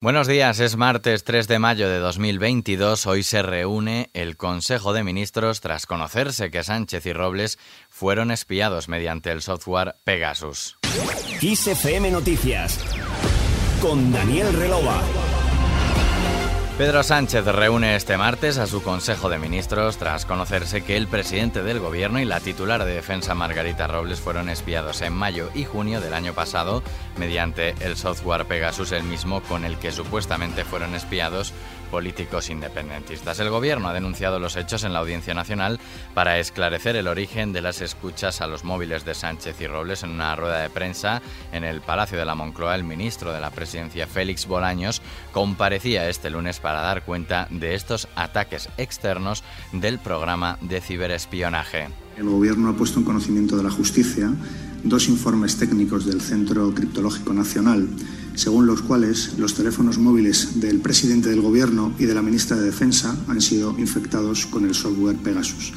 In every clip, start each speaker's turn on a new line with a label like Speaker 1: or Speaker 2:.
Speaker 1: Buenos días, es martes 3 de mayo de 2022. Hoy se reúne el Consejo de Ministros tras conocerse que Sánchez y Robles fueron espiados mediante el software Pegasus.
Speaker 2: Noticias con Daniel Relova.
Speaker 1: Pedro Sánchez reúne este martes a su Consejo de Ministros tras conocerse que el presidente del Gobierno y la titular de Defensa Margarita Robles fueron espiados en mayo y junio del año pasado mediante el software Pegasus, el mismo con el que supuestamente fueron espiados políticos independentistas. El Gobierno ha denunciado los hechos en la Audiencia Nacional para esclarecer el origen de las escuchas a los móviles de Sánchez y Robles en una rueda de prensa en el Palacio de la Moncloa. El ministro de la Presidencia, Félix Bolaños, comparecía este lunes para dar cuenta de estos ataques externos del programa de ciberespionaje.
Speaker 3: El Gobierno ha puesto en conocimiento de la justicia dos informes técnicos del Centro Criptológico Nacional según los cuales los teléfonos móviles del presidente del Gobierno y de la ministra de Defensa han sido infectados con el software Pegasus,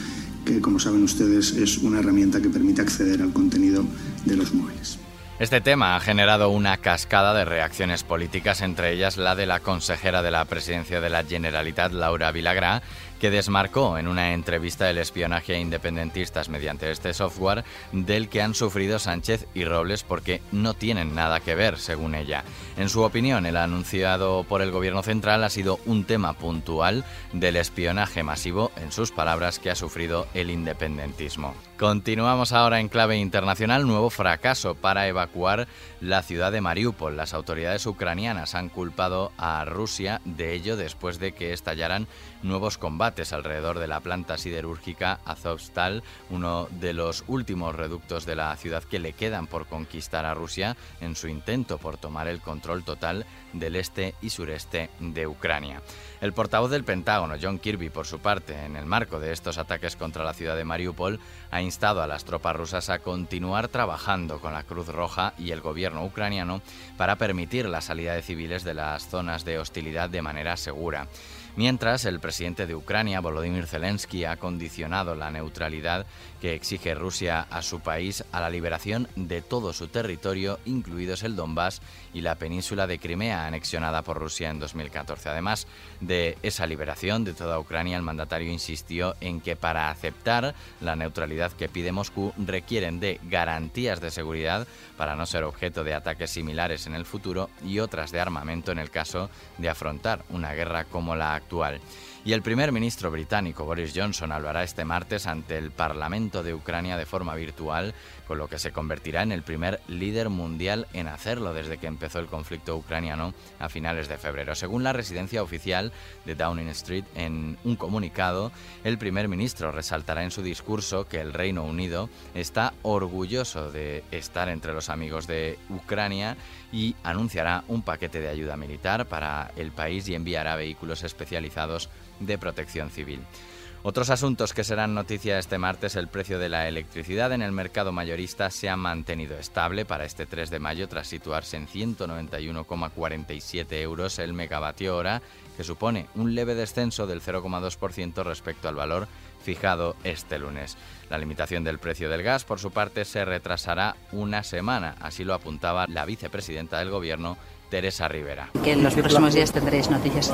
Speaker 3: que, como saben ustedes, es una herramienta que permite acceder al contenido de los móviles.
Speaker 1: Este tema ha generado una cascada de reacciones políticas, entre ellas la de la consejera de la presidencia de la Generalitat, Laura Vilagrá, que desmarcó en una entrevista el espionaje a independentistas mediante este software del que han sufrido Sánchez y Robles porque no tienen nada que ver, según ella. En su opinión, el anunciado por el gobierno central ha sido un tema puntual del espionaje masivo, en sus palabras, que ha sufrido el independentismo. Continuamos ahora en clave internacional, nuevo fracaso para evacuar la ciudad de Mariupol. Las autoridades ucranianas han culpado a Rusia de ello después de que estallaran nuevos combates alrededor de la planta siderúrgica Azovstal, uno de los últimos reductos de la ciudad que le quedan por conquistar a Rusia en su intento por tomar el control total del este y sureste de Ucrania. El portavoz del Pentágono, John Kirby, por su parte, en el marco de estos ataques contra la ciudad de Mariupol, ha instado a las tropas rusas a continuar trabajando con la Cruz Roja y el gobierno ucraniano para permitir la salida de civiles de las zonas de hostilidad de manera segura. Mientras, el presidente de Ucrania, Volodymyr Zelensky, ha condicionado la neutralidad que exige Rusia a su país a la liberación de todo su territorio, incluidos el Donbass y la península de Crimea, anexionada por Rusia en 2014. Además de esa liberación de toda Ucrania, el mandatario insistió en que para aceptar la neutralidad que pide Moscú requieren de garantías de seguridad para no ser objeto de ataques similares en el futuro y otras de armamento en el caso de afrontar una guerra como la actual. Y el primer ministro británico Boris Johnson hablará este martes ante el Parlamento de Ucrania de forma virtual, con lo que se convertirá en el primer líder mundial en hacerlo desde que empezó el conflicto ucraniano a finales de febrero. Según la residencia oficial de Downing Street, en un comunicado, el primer ministro resaltará en su discurso que el Reino Unido está orgulloso de estar entre los amigos de Ucrania y anunciará un paquete de ayuda militar para el país y enviará vehículos especializados de protección civil. Otros asuntos que serán noticia este martes, el precio de la electricidad en el mercado mayorista se ha mantenido estable para este 3 de mayo tras situarse en 191,47 euros el megavatio hora, que supone un leve descenso del 0,2% respecto al valor fijado este lunes. La limitación del precio del gas, por su parte, se retrasará una semana, así lo apuntaba la vicepresidenta del Gobierno, Teresa Rivera.
Speaker 4: Que en los próximos días tendréis noticias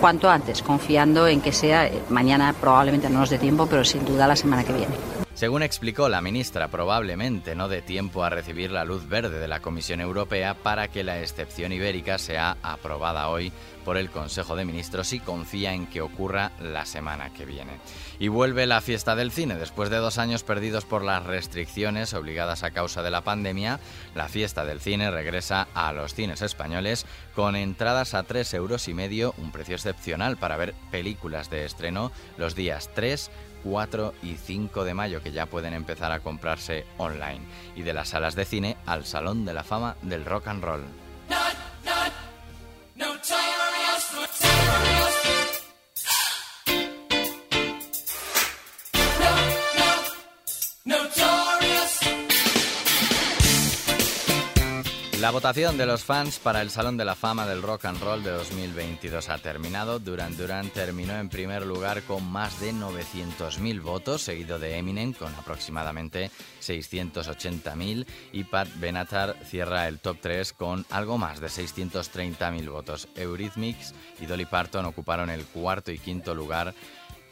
Speaker 4: cuanto antes, confiando en que sea eh, mañana, probablemente no nos dé tiempo, pero sin duda la semana que viene.
Speaker 1: Según explicó la ministra, probablemente no dé tiempo a recibir la luz verde de la Comisión Europea para que la excepción ibérica sea aprobada hoy por el Consejo de Ministros y confía en que ocurra la semana que viene. Y vuelve la fiesta del cine. Después de dos años perdidos por las restricciones obligadas a causa de la pandemia, la fiesta del cine regresa a los cines españoles con entradas a 3 euros y medio, un precio excepcional para ver películas de estreno los días 3, 4 y 5 de mayo que ya pueden empezar a comprarse online y de las salas de cine al Salón de la Fama del Rock and Roll. La votación de los fans para el Salón de la Fama del Rock and Roll de 2022 ha terminado. Duran Duran terminó en primer lugar con más de 900.000 votos, seguido de Eminem con aproximadamente 680.000 y Pat Benatar cierra el top 3 con algo más de 630.000 votos. Eurythmics y Dolly Parton ocuparon el cuarto y quinto lugar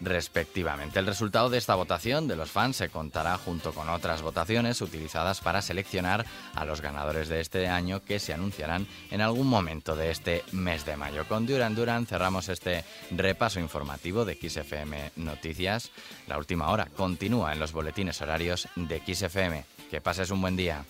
Speaker 1: respectivamente. El resultado de esta votación de los fans se contará junto con otras votaciones utilizadas para seleccionar a los ganadores de este año que se anunciarán en algún momento de este mes de mayo. Con Duran Duran cerramos este repaso informativo de XFM Noticias. La última hora continúa en los boletines horarios de XFM. Que pases un buen día.